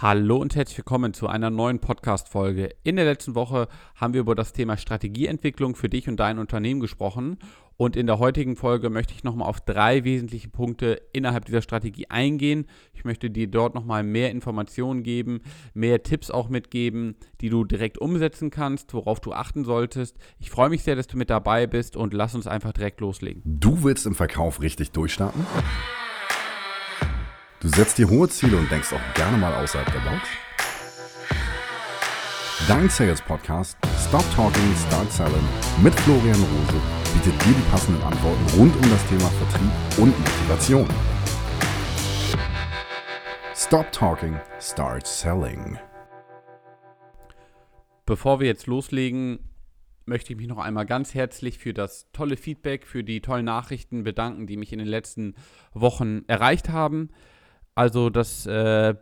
Hallo und herzlich willkommen zu einer neuen Podcast-Folge. In der letzten Woche haben wir über das Thema Strategieentwicklung für dich und dein Unternehmen gesprochen. Und in der heutigen Folge möchte ich nochmal auf drei wesentliche Punkte innerhalb dieser Strategie eingehen. Ich möchte dir dort nochmal mehr Informationen geben, mehr Tipps auch mitgeben, die du direkt umsetzen kannst, worauf du achten solltest. Ich freue mich sehr, dass du mit dabei bist und lass uns einfach direkt loslegen. Du willst im Verkauf richtig durchstarten? Du setzt dir hohe Ziele und denkst auch gerne mal außerhalb der Box? Dein Sales Podcast Stop Talking, Start Selling mit Florian Rose bietet dir die passenden Antworten rund um das Thema Vertrieb und Motivation. Stop Talking, Start Selling. Bevor wir jetzt loslegen, möchte ich mich noch einmal ganz herzlich für das tolle Feedback, für die tollen Nachrichten bedanken, die mich in den letzten Wochen erreicht haben. Also das äh,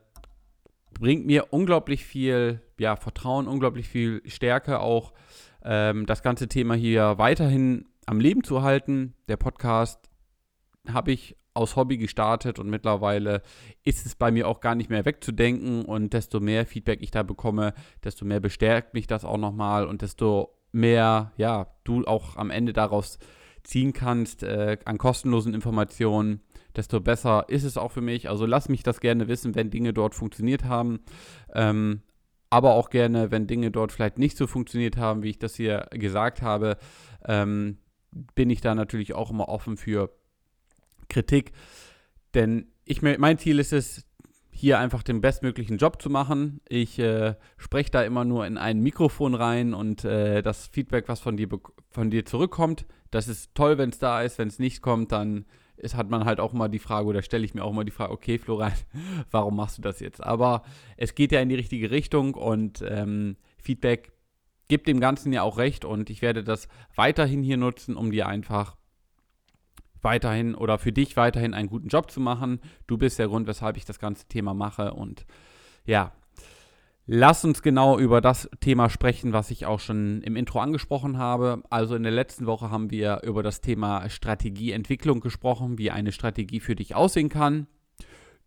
bringt mir unglaublich viel ja, Vertrauen, unglaublich viel Stärke auch, ähm, das ganze Thema hier weiterhin am Leben zu halten. Der Podcast habe ich aus Hobby gestartet und mittlerweile ist es bei mir auch gar nicht mehr wegzudenken. Und desto mehr Feedback ich da bekomme, desto mehr bestärkt mich das auch nochmal. Und desto mehr, ja, du auch am Ende daraus ziehen kannst äh, an kostenlosen Informationen, desto besser ist es auch für mich. Also lass mich das gerne wissen, wenn Dinge dort funktioniert haben. Ähm, aber auch gerne, wenn Dinge dort vielleicht nicht so funktioniert haben, wie ich das hier gesagt habe, ähm, bin ich da natürlich auch immer offen für Kritik. Denn ich, mein Ziel ist es, hier einfach den bestmöglichen Job zu machen. Ich äh, spreche da immer nur in ein Mikrofon rein und äh, das Feedback, was von dir, von dir zurückkommt, das ist toll, wenn es da ist. Wenn es nicht kommt, dann ist, hat man halt auch mal die Frage, oder stelle ich mir auch mal die Frage, okay, Florian, warum machst du das jetzt? Aber es geht ja in die richtige Richtung und ähm, Feedback gibt dem Ganzen ja auch recht und ich werde das weiterhin hier nutzen, um dir einfach weiterhin oder für dich weiterhin einen guten Job zu machen. Du bist der Grund, weshalb ich das ganze Thema mache und ja, Lass uns genau über das Thema sprechen, was ich auch schon im Intro angesprochen habe. Also in der letzten Woche haben wir über das Thema Strategieentwicklung gesprochen, wie eine Strategie für dich aussehen kann,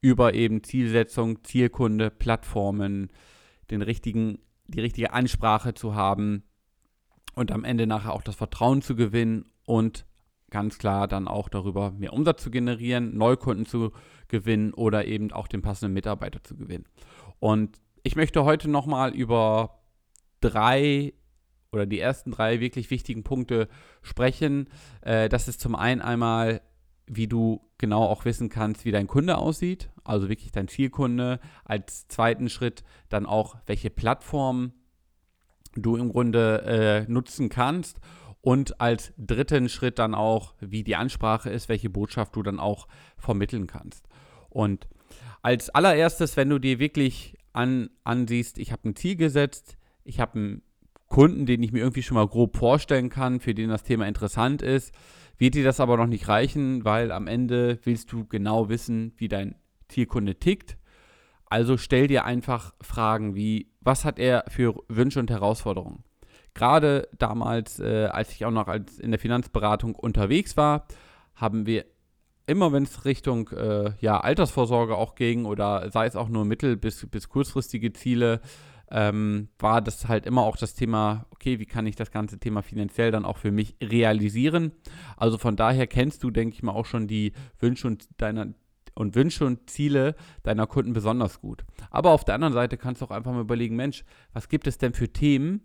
über eben Zielsetzung, Zielkunde, Plattformen, den richtigen, die richtige Ansprache zu haben und am Ende nachher auch das Vertrauen zu gewinnen und ganz klar dann auch darüber mehr Umsatz zu generieren, Neukunden zu gewinnen oder eben auch den passenden Mitarbeiter zu gewinnen. Und ich möchte heute nochmal über drei oder die ersten drei wirklich wichtigen Punkte sprechen. Äh, das ist zum einen einmal, wie du genau auch wissen kannst, wie dein Kunde aussieht, also wirklich dein Zielkunde. Als zweiten Schritt dann auch, welche Plattform du im Grunde äh, nutzen kannst. Und als dritten Schritt dann auch, wie die Ansprache ist, welche Botschaft du dann auch vermitteln kannst. Und als allererstes, wenn du dir wirklich an, ansiehst, ich habe ein Ziel gesetzt, ich habe einen Kunden, den ich mir irgendwie schon mal grob vorstellen kann, für den das Thema interessant ist, wird dir das aber noch nicht reichen, weil am Ende willst du genau wissen, wie dein Zielkunde tickt. Also stell dir einfach Fragen wie, was hat er für Wünsche und Herausforderungen? Gerade damals, äh, als ich auch noch als in der Finanzberatung unterwegs war, haben wir immer wenn es Richtung äh, ja, Altersvorsorge auch ging oder sei es auch nur mittel- bis, bis kurzfristige Ziele, ähm, war das halt immer auch das Thema, okay, wie kann ich das ganze Thema finanziell dann auch für mich realisieren? Also von daher kennst du, denke ich mal, auch schon die Wünsche und deiner und Wünsche und Ziele deiner Kunden besonders gut. Aber auf der anderen Seite kannst du auch einfach mal überlegen, Mensch, was gibt es denn für Themen,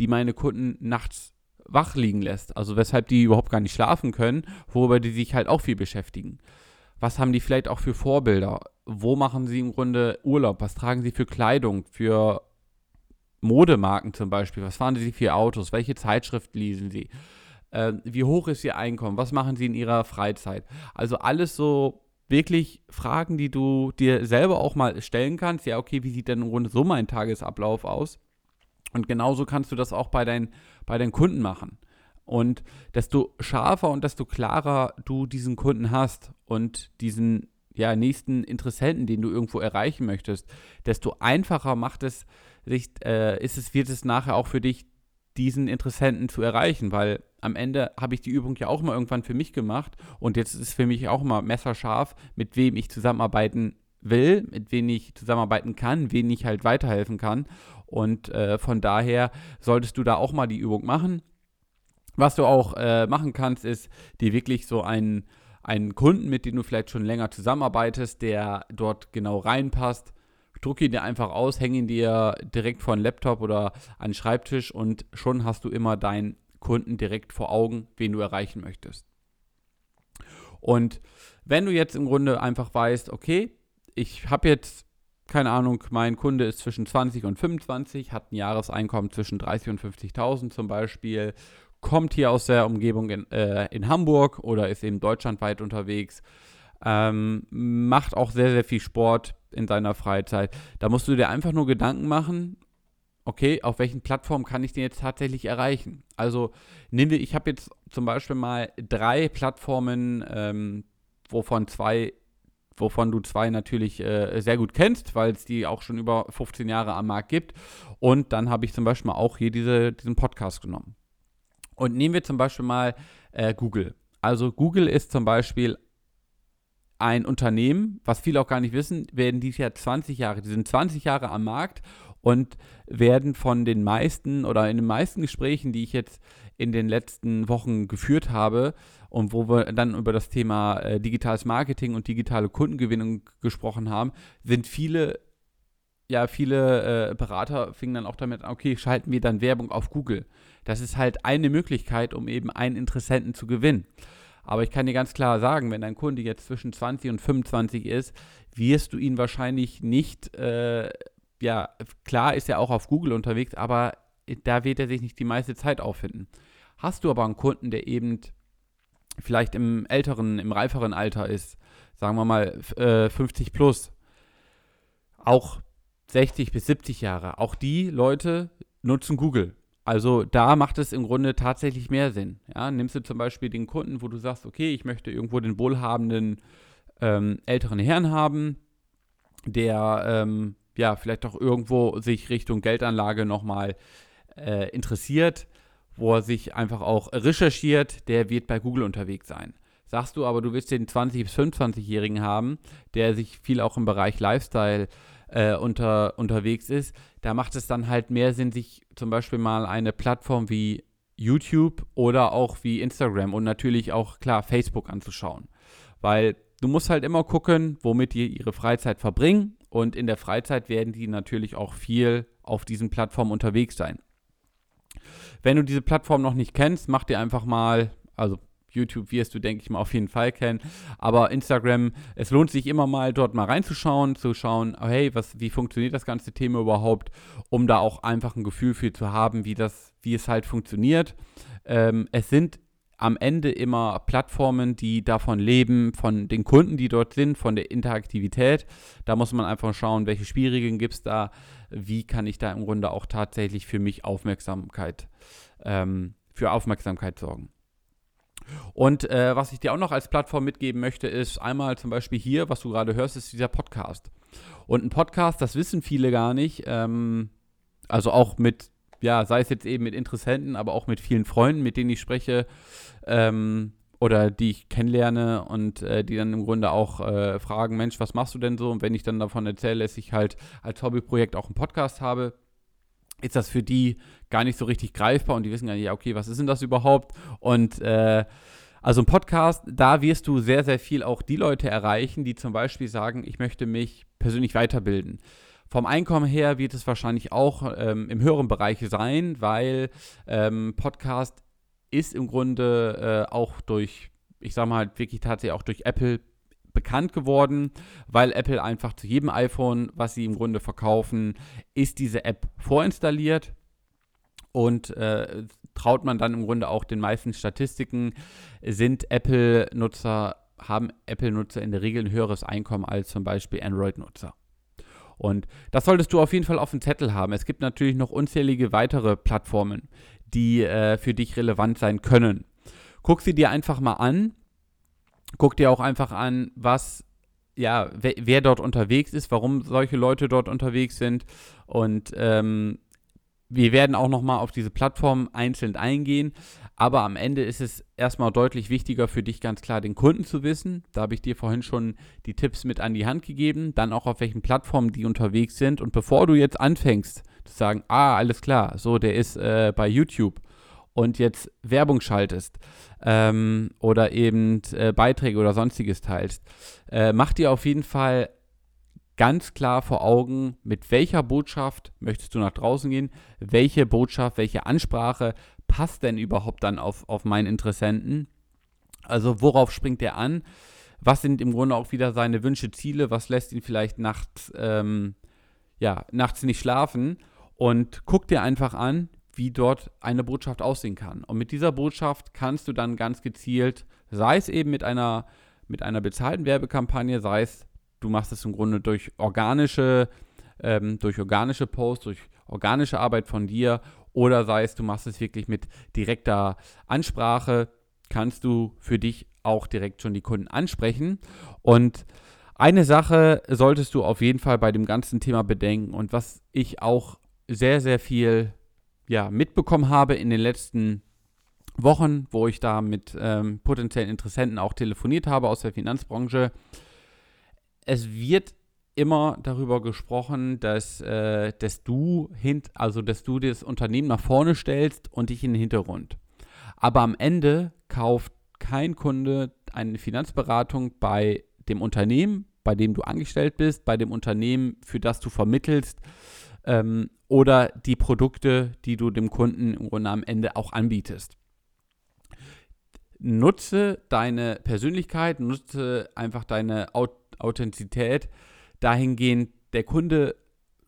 die meine Kunden nachts wach liegen lässt. Also weshalb die überhaupt gar nicht schlafen können, worüber die sich halt auch viel beschäftigen. Was haben die vielleicht auch für Vorbilder? Wo machen sie im Grunde Urlaub? Was tragen sie für Kleidung? Für Modemarken zum Beispiel? Was fahren sie für Autos? Welche Zeitschrift lesen sie? Äh, wie hoch ist ihr Einkommen? Was machen sie in ihrer Freizeit? Also alles so wirklich Fragen, die du dir selber auch mal stellen kannst. Ja, okay, wie sieht denn im Grunde so mein Tagesablauf aus? Und genauso kannst du das auch bei, dein, bei deinen Kunden machen. Und desto scharfer und desto klarer du diesen Kunden hast und diesen ja, nächsten Interessenten, den du irgendwo erreichen möchtest, desto einfacher macht es sich, äh, ist es, wird es nachher auch für dich, diesen Interessenten zu erreichen, weil am Ende habe ich die Übung ja auch mal irgendwann für mich gemacht und jetzt ist es für mich auch mal messerscharf, mit wem ich zusammenarbeiten will, mit wem ich zusammenarbeiten kann, wen ich halt weiterhelfen kann. Und äh, von daher solltest du da auch mal die Übung machen. Was du auch äh, machen kannst, ist dir wirklich so einen, einen Kunden, mit dem du vielleicht schon länger zusammenarbeitest, der dort genau reinpasst, druck ihn dir einfach aus, häng ihn dir direkt vor den Laptop oder an den Schreibtisch und schon hast du immer deinen Kunden direkt vor Augen, wen du erreichen möchtest. Und wenn du jetzt im Grunde einfach weißt, okay, ich habe jetzt, keine Ahnung, mein Kunde ist zwischen 20 und 25, hat ein Jahreseinkommen zwischen 30 und 50.000 zum Beispiel, kommt hier aus der Umgebung in, äh, in Hamburg oder ist eben deutschlandweit unterwegs, ähm, macht auch sehr, sehr viel Sport in seiner Freizeit. Da musst du dir einfach nur Gedanken machen, okay, auf welchen Plattformen kann ich den jetzt tatsächlich erreichen? Also nehmen wir, ich habe jetzt zum Beispiel mal drei Plattformen, ähm, wovon zwei, wovon du zwei natürlich äh, sehr gut kennst, weil es die auch schon über 15 Jahre am Markt gibt. Und dann habe ich zum Beispiel auch hier diese, diesen Podcast genommen. Und nehmen wir zum Beispiel mal äh, Google. Also Google ist zum Beispiel ein Unternehmen, was viele auch gar nicht wissen, werden dieses Jahr 20 Jahre, die sind 20 Jahre am Markt und werden von den meisten oder in den meisten Gesprächen, die ich jetzt in den letzten Wochen geführt habe und wo wir dann über das Thema äh, digitales Marketing und digitale Kundengewinnung gesprochen haben, sind viele ja, viele äh, Berater fingen dann auch damit an, okay, schalten wir dann Werbung auf Google. Das ist halt eine Möglichkeit, um eben einen Interessenten zu gewinnen. Aber ich kann dir ganz klar sagen, wenn dein Kunde jetzt zwischen 20 und 25 ist, wirst du ihn wahrscheinlich nicht, äh, ja, klar ist er auch auf Google unterwegs, aber da wird er sich nicht die meiste Zeit auffinden. Hast du aber einen Kunden, der eben vielleicht im älteren, im reiferen Alter ist, sagen wir mal äh, 50 plus, auch 60 bis 70 Jahre, auch die Leute nutzen Google. Also da macht es im Grunde tatsächlich mehr Sinn. Ja, nimmst du zum Beispiel den Kunden, wo du sagst, okay, ich möchte irgendwo den wohlhabenden ähm, älteren Herrn haben, der ähm, ja vielleicht auch irgendwo sich Richtung Geldanlage nochmal äh, interessiert, wo er sich einfach auch recherchiert, der wird bei Google unterwegs sein. Sagst du aber, du willst den 20- bis 25-Jährigen haben, der sich viel auch im Bereich Lifestyle äh, unter, unterwegs ist, da macht es dann halt mehr Sinn, sich zum Beispiel mal eine Plattform wie YouTube oder auch wie Instagram und natürlich auch klar Facebook anzuschauen. Weil du musst halt immer gucken, womit die ihre Freizeit verbringen und in der Freizeit werden die natürlich auch viel auf diesen Plattformen unterwegs sein. Wenn du diese Plattform noch nicht kennst, mach dir einfach mal, also YouTube wirst du, denke ich mal, auf jeden Fall kennen. Aber Instagram, es lohnt sich immer mal dort mal reinzuschauen, zu schauen, hey, was, wie funktioniert das ganze Thema überhaupt, um da auch einfach ein Gefühl für zu haben, wie das, wie es halt funktioniert. Ähm, es sind am Ende immer Plattformen, die davon leben, von den Kunden, die dort sind, von der Interaktivität. Da muss man einfach schauen, welche Schwierigen gibt es da, wie kann ich da im Grunde auch tatsächlich für mich Aufmerksamkeit, ähm, für Aufmerksamkeit sorgen. Und äh, was ich dir auch noch als Plattform mitgeben möchte, ist einmal zum Beispiel hier, was du gerade hörst, ist dieser Podcast. Und ein Podcast, das wissen viele gar nicht. Ähm, also auch mit, ja, sei es jetzt eben mit Interessenten, aber auch mit vielen Freunden, mit denen ich spreche ähm, oder die ich kennenlerne und äh, die dann im Grunde auch äh, fragen, Mensch, was machst du denn so? Und wenn ich dann davon erzähle, dass ich halt als Hobbyprojekt auch einen Podcast habe, ist das für die gar nicht so richtig greifbar und die wissen gar nicht, ja, okay, was ist denn das überhaupt? Und äh, also ein Podcast, da wirst du sehr, sehr viel auch die Leute erreichen, die zum Beispiel sagen, ich möchte mich persönlich weiterbilden. Vom Einkommen her wird es wahrscheinlich auch ähm, im höheren Bereich sein, weil ähm, Podcast ist im Grunde äh, auch durch, ich sage mal wirklich tatsächlich auch durch Apple bekannt geworden, weil Apple einfach zu jedem iPhone, was sie im Grunde verkaufen, ist diese App vorinstalliert. Und äh, traut man dann im Grunde auch den meisten Statistiken, sind Apple-Nutzer, haben Apple-Nutzer in der Regel ein höheres Einkommen als zum Beispiel Android-Nutzer. Und das solltest du auf jeden Fall auf dem Zettel haben. Es gibt natürlich noch unzählige weitere Plattformen, die äh, für dich relevant sein können. Guck sie dir einfach mal an guck dir auch einfach an, was, ja, wer, wer, dort unterwegs ist, warum solche Leute dort unterwegs sind. Und ähm, wir werden auch nochmal auf diese Plattform einzeln eingehen. Aber am Ende ist es erstmal deutlich wichtiger für dich ganz klar den Kunden zu wissen. Da habe ich dir vorhin schon die Tipps mit an die Hand gegeben. Dann auch auf welchen Plattformen die unterwegs sind. Und bevor du jetzt anfängst zu sagen, ah, alles klar, so, der ist äh, bei YouTube und jetzt Werbung schaltest ähm, oder eben äh, Beiträge oder sonstiges teilst, äh, mach dir auf jeden Fall ganz klar vor Augen, mit welcher Botschaft möchtest du nach draußen gehen, welche Botschaft, welche Ansprache passt denn überhaupt dann auf, auf meinen Interessenten. Also worauf springt er an? Was sind im Grunde auch wieder seine Wünsche, Ziele? Was lässt ihn vielleicht nachts, ähm, ja, nachts nicht schlafen? Und guck dir einfach an, wie dort eine Botschaft aussehen kann. Und mit dieser Botschaft kannst du dann ganz gezielt, sei es eben mit einer, mit einer bezahlten Werbekampagne, sei es, du machst es im Grunde durch organische, ähm, durch organische Posts, durch organische Arbeit von dir oder sei es, du machst es wirklich mit direkter Ansprache, kannst du für dich auch direkt schon die Kunden ansprechen. Und eine Sache solltest du auf jeden Fall bei dem ganzen Thema bedenken und was ich auch sehr, sehr viel ja, mitbekommen habe in den letzten Wochen, wo ich da mit ähm, potenziellen Interessenten auch telefoniert habe aus der Finanzbranche. Es wird immer darüber gesprochen, dass, äh, dass du hint, also dass du das Unternehmen nach vorne stellst und dich in den Hintergrund. Aber am Ende kauft kein Kunde eine Finanzberatung bei dem Unternehmen, bei dem du angestellt bist, bei dem Unternehmen, für das du vermittelst, ähm, oder die Produkte, die du dem Kunden im Grunde am Ende auch anbietest. Nutze deine Persönlichkeit, nutze einfach deine Authentizität dahingehend, der Kunde,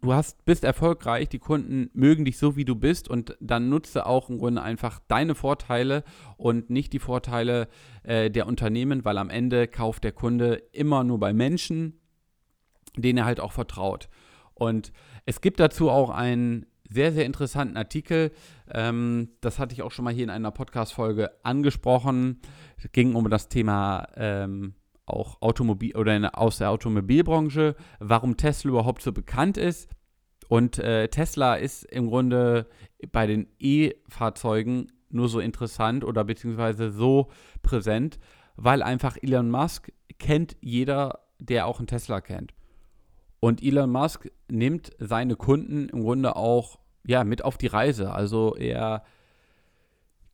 du hast, bist erfolgreich, die Kunden mögen dich so, wie du bist und dann nutze auch im Grunde einfach deine Vorteile und nicht die Vorteile äh, der Unternehmen, weil am Ende kauft der Kunde immer nur bei Menschen, denen er halt auch vertraut. Und es gibt dazu auch einen sehr, sehr interessanten Artikel. Ähm, das hatte ich auch schon mal hier in einer Podcast-Folge angesprochen. Es ging um das Thema ähm, auch Automobil oder in, aus der Automobilbranche, warum Tesla überhaupt so bekannt ist. Und äh, Tesla ist im Grunde bei den E-Fahrzeugen nur so interessant oder beziehungsweise so präsent, weil einfach Elon Musk kennt jeder, der auch einen Tesla kennt. Und Elon Musk nimmt seine Kunden im Grunde auch ja, mit auf die Reise. Also er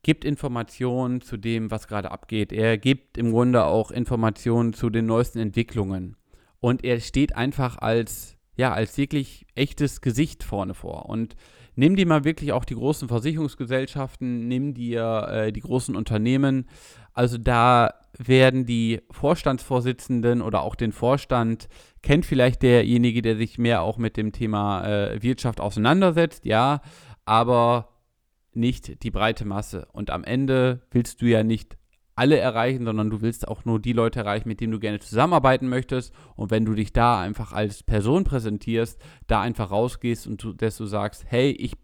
gibt Informationen zu dem, was gerade abgeht. Er gibt im Grunde auch Informationen zu den neuesten Entwicklungen. Und er steht einfach als, ja, als wirklich echtes Gesicht vorne vor. Und nimm dir mal wirklich auch die großen Versicherungsgesellschaften, nimm dir äh, die großen Unternehmen. Also da werden die Vorstandsvorsitzenden oder auch den Vorstand, kennt vielleicht derjenige, der sich mehr auch mit dem Thema äh, Wirtschaft auseinandersetzt, ja, aber nicht die breite Masse. Und am Ende willst du ja nicht alle erreichen, sondern du willst auch nur die Leute erreichen, mit denen du gerne zusammenarbeiten möchtest. Und wenn du dich da einfach als Person präsentierst, da einfach rausgehst und du, dass du sagst, hey, ich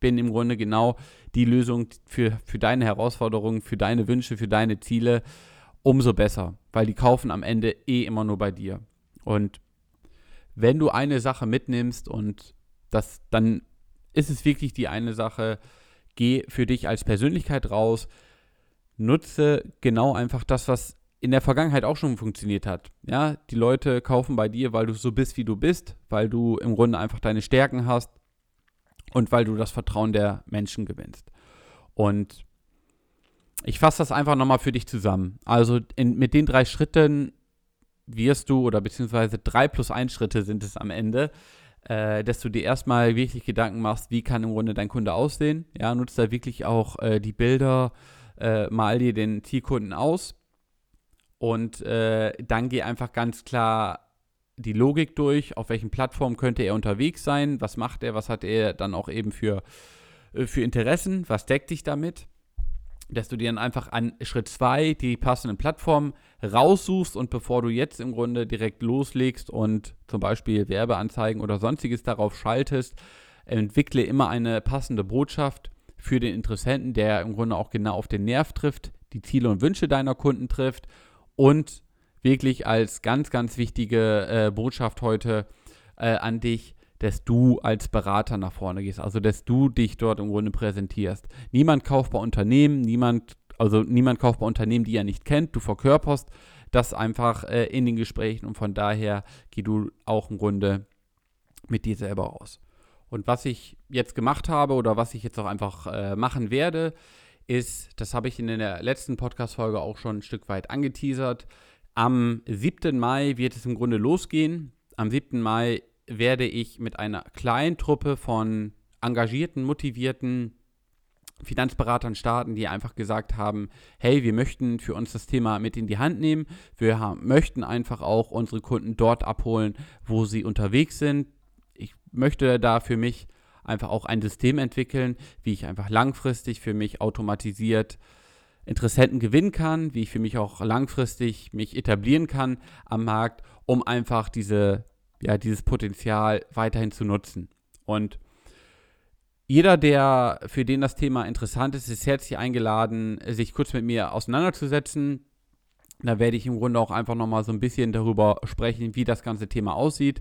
bin im Grunde genau die Lösung für, für deine Herausforderungen, für deine Wünsche, für deine Ziele, umso besser, weil die kaufen am Ende eh immer nur bei dir. Und wenn du eine Sache mitnimmst und das, dann ist es wirklich die eine Sache, geh für dich als Persönlichkeit raus, nutze genau einfach das, was in der Vergangenheit auch schon funktioniert hat. Ja, die Leute kaufen bei dir, weil du so bist, wie du bist, weil du im Grunde einfach deine Stärken hast und weil du das Vertrauen der Menschen gewinnst. Und ich fasse das einfach nochmal für dich zusammen. Also in, mit den drei Schritten wirst du, oder beziehungsweise drei plus ein Schritte sind es am Ende, äh, dass du dir erstmal wirklich Gedanken machst, wie kann im Grunde dein Kunde aussehen. Ja, nutzt da wirklich auch äh, die Bilder, äh, mal dir den Zielkunden aus und äh, dann geh einfach ganz klar die Logik durch, auf welchen Plattformen könnte er unterwegs sein, was macht er, was hat er dann auch eben für, äh, für Interessen, was deckt sich damit dass du dir dann einfach an Schritt 2 die passenden Plattformen raussuchst und bevor du jetzt im Grunde direkt loslegst und zum Beispiel Werbeanzeigen oder sonstiges darauf schaltest, entwickle immer eine passende Botschaft für den Interessenten, der im Grunde auch genau auf den Nerv trifft, die Ziele und Wünsche deiner Kunden trifft und wirklich als ganz, ganz wichtige äh, Botschaft heute äh, an dich, dass du als Berater nach vorne gehst, also dass du dich dort im Grunde präsentierst. Niemand kauft bei Unternehmen, niemand, also niemand kauft bei Unternehmen, die er nicht kennt, du verkörperst das einfach äh, in den Gesprächen und von daher geh du auch im Grunde mit dir selber raus. Und was ich jetzt gemacht habe oder was ich jetzt auch einfach äh, machen werde, ist, das habe ich in der letzten Podcast-Folge auch schon ein Stück weit angeteasert. Am 7. Mai wird es im Grunde losgehen. Am 7. Mai werde ich mit einer kleinen Truppe von engagierten, motivierten Finanzberatern starten, die einfach gesagt haben, hey, wir möchten für uns das Thema mit in die Hand nehmen. Wir haben, möchten einfach auch unsere Kunden dort abholen, wo sie unterwegs sind. Ich möchte da für mich einfach auch ein System entwickeln, wie ich einfach langfristig für mich automatisiert Interessenten gewinnen kann, wie ich für mich auch langfristig mich etablieren kann am Markt, um einfach diese, ja, dieses Potenzial weiterhin zu nutzen. Und jeder, der für den das Thema interessant ist, ist herzlich eingeladen, sich kurz mit mir auseinanderzusetzen. Da werde ich im Grunde auch einfach nochmal so ein bisschen darüber sprechen, wie das ganze Thema aussieht.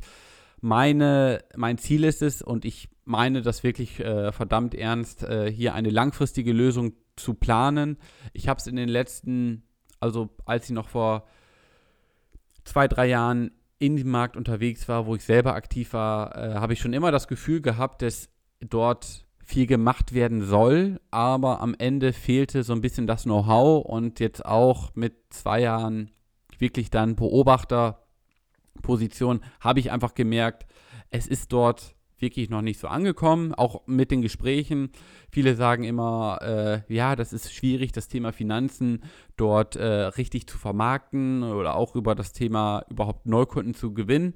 Meine, mein Ziel ist es, und ich meine das wirklich äh, verdammt ernst, äh, hier eine langfristige Lösung zu planen. Ich habe es in den letzten, also als ich noch vor zwei, drei Jahren in dem Markt unterwegs war, wo ich selber aktiv war, äh, habe ich schon immer das Gefühl gehabt, dass dort viel gemacht werden soll, aber am Ende fehlte so ein bisschen das Know-how. Und jetzt auch mit zwei Jahren wirklich dann Beobachterposition habe ich einfach gemerkt, es ist dort wirklich noch nicht so angekommen, auch mit den Gesprächen. Viele sagen immer, äh, ja, das ist schwierig, das Thema Finanzen dort äh, richtig zu vermarkten oder auch über das Thema überhaupt Neukunden zu gewinnen.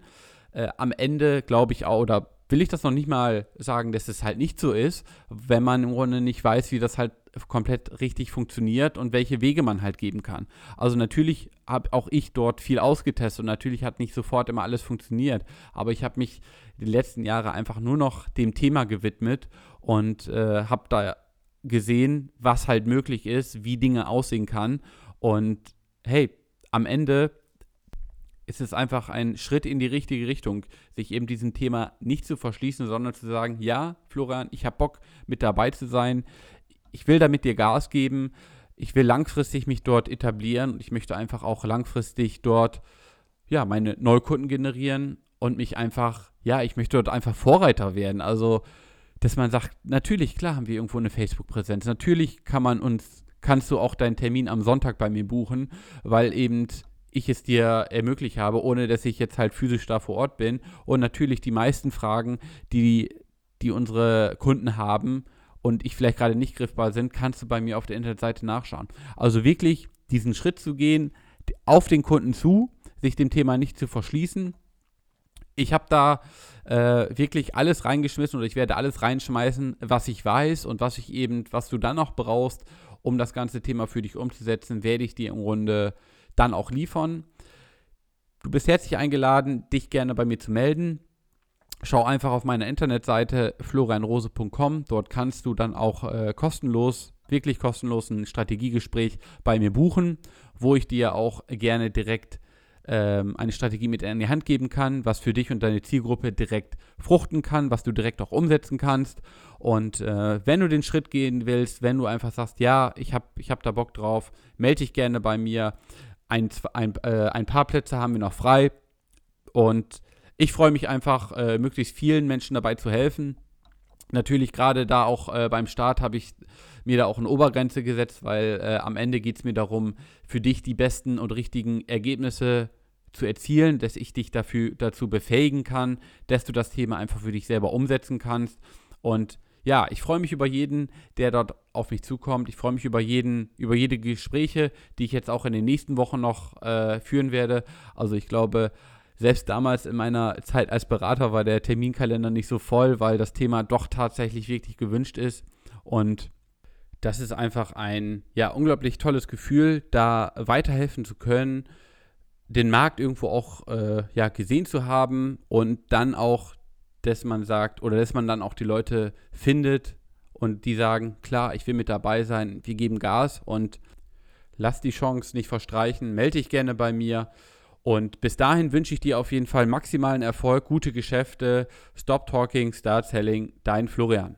Äh, am Ende glaube ich auch, oder will ich das noch nicht mal sagen, dass es halt nicht so ist, wenn man im Grunde nicht weiß, wie das halt komplett richtig funktioniert und welche Wege man halt geben kann. Also natürlich habe auch ich dort viel ausgetestet und natürlich hat nicht sofort immer alles funktioniert, aber ich habe mich die letzten Jahre einfach nur noch dem Thema gewidmet und äh, habe da gesehen, was halt möglich ist, wie Dinge aussehen kann und hey, am Ende ist es einfach ein Schritt in die richtige Richtung, sich eben diesem Thema nicht zu verschließen, sondern zu sagen, ja, Florian, ich habe Bock mit dabei zu sein, ich will damit dir Gas geben, ich will langfristig mich dort etablieren und ich möchte einfach auch langfristig dort ja, meine Neukunden generieren und mich einfach, ja, ich möchte dort einfach Vorreiter werden. Also, dass man sagt, natürlich, klar haben wir irgendwo eine Facebook-Präsenz. Natürlich kann man uns, kannst du auch deinen Termin am Sonntag bei mir buchen, weil eben ich es dir ermöglicht habe, ohne dass ich jetzt halt physisch da vor Ort bin. Und natürlich die meisten Fragen, die, die unsere Kunden haben und ich vielleicht gerade nicht griffbar sind, kannst du bei mir auf der Internetseite nachschauen. Also wirklich diesen Schritt zu gehen, auf den Kunden zu, sich dem Thema nicht zu verschließen. Ich habe da äh, wirklich alles reingeschmissen oder ich werde alles reinschmeißen, was ich weiß und was ich eben, was du dann noch brauchst, um das ganze Thema für dich umzusetzen, werde ich dir im Grunde dann auch liefern. Du bist herzlich eingeladen, dich gerne bei mir zu melden. Schau einfach auf meiner Internetseite florianrose.com. Dort kannst du dann auch äh, kostenlos, wirklich kostenlos ein Strategiegespräch bei mir buchen, wo ich dir auch gerne direkt ähm, eine Strategie mit in die Hand geben kann, was für dich und deine Zielgruppe direkt fruchten kann, was du direkt auch umsetzen kannst. Und äh, wenn du den Schritt gehen willst, wenn du einfach sagst, ja, ich habe ich hab da Bock drauf, melde dich gerne bei mir ein, ein, äh, ein paar Plätze haben wir noch frei. Und ich freue mich einfach, äh, möglichst vielen Menschen dabei zu helfen. Natürlich gerade da auch äh, beim Start habe ich mir da auch eine Obergrenze gesetzt, weil äh, am Ende geht es mir darum, für dich die besten und richtigen Ergebnisse zu erzielen, dass ich dich dafür, dazu befähigen kann, dass du das Thema einfach für dich selber umsetzen kannst. Und ja, ich freue mich über jeden, der dort auf mich zukommt. Ich freue mich über jeden, über jede Gespräche, die ich jetzt auch in den nächsten Wochen noch äh, führen werde. Also ich glaube, selbst damals in meiner Zeit als Berater war der Terminkalender nicht so voll, weil das Thema doch tatsächlich wirklich gewünscht ist. Und das ist einfach ein ja unglaublich tolles Gefühl, da weiterhelfen zu können, den Markt irgendwo auch äh, ja gesehen zu haben und dann auch dass man sagt oder dass man dann auch die Leute findet und die sagen, klar, ich will mit dabei sein, wir geben Gas und lass die Chance nicht verstreichen, melde dich gerne bei mir Und bis dahin wünsche ich dir auf jeden Fall maximalen Erfolg, gute Geschäfte. Stop Talking, Start Selling, dein Florian.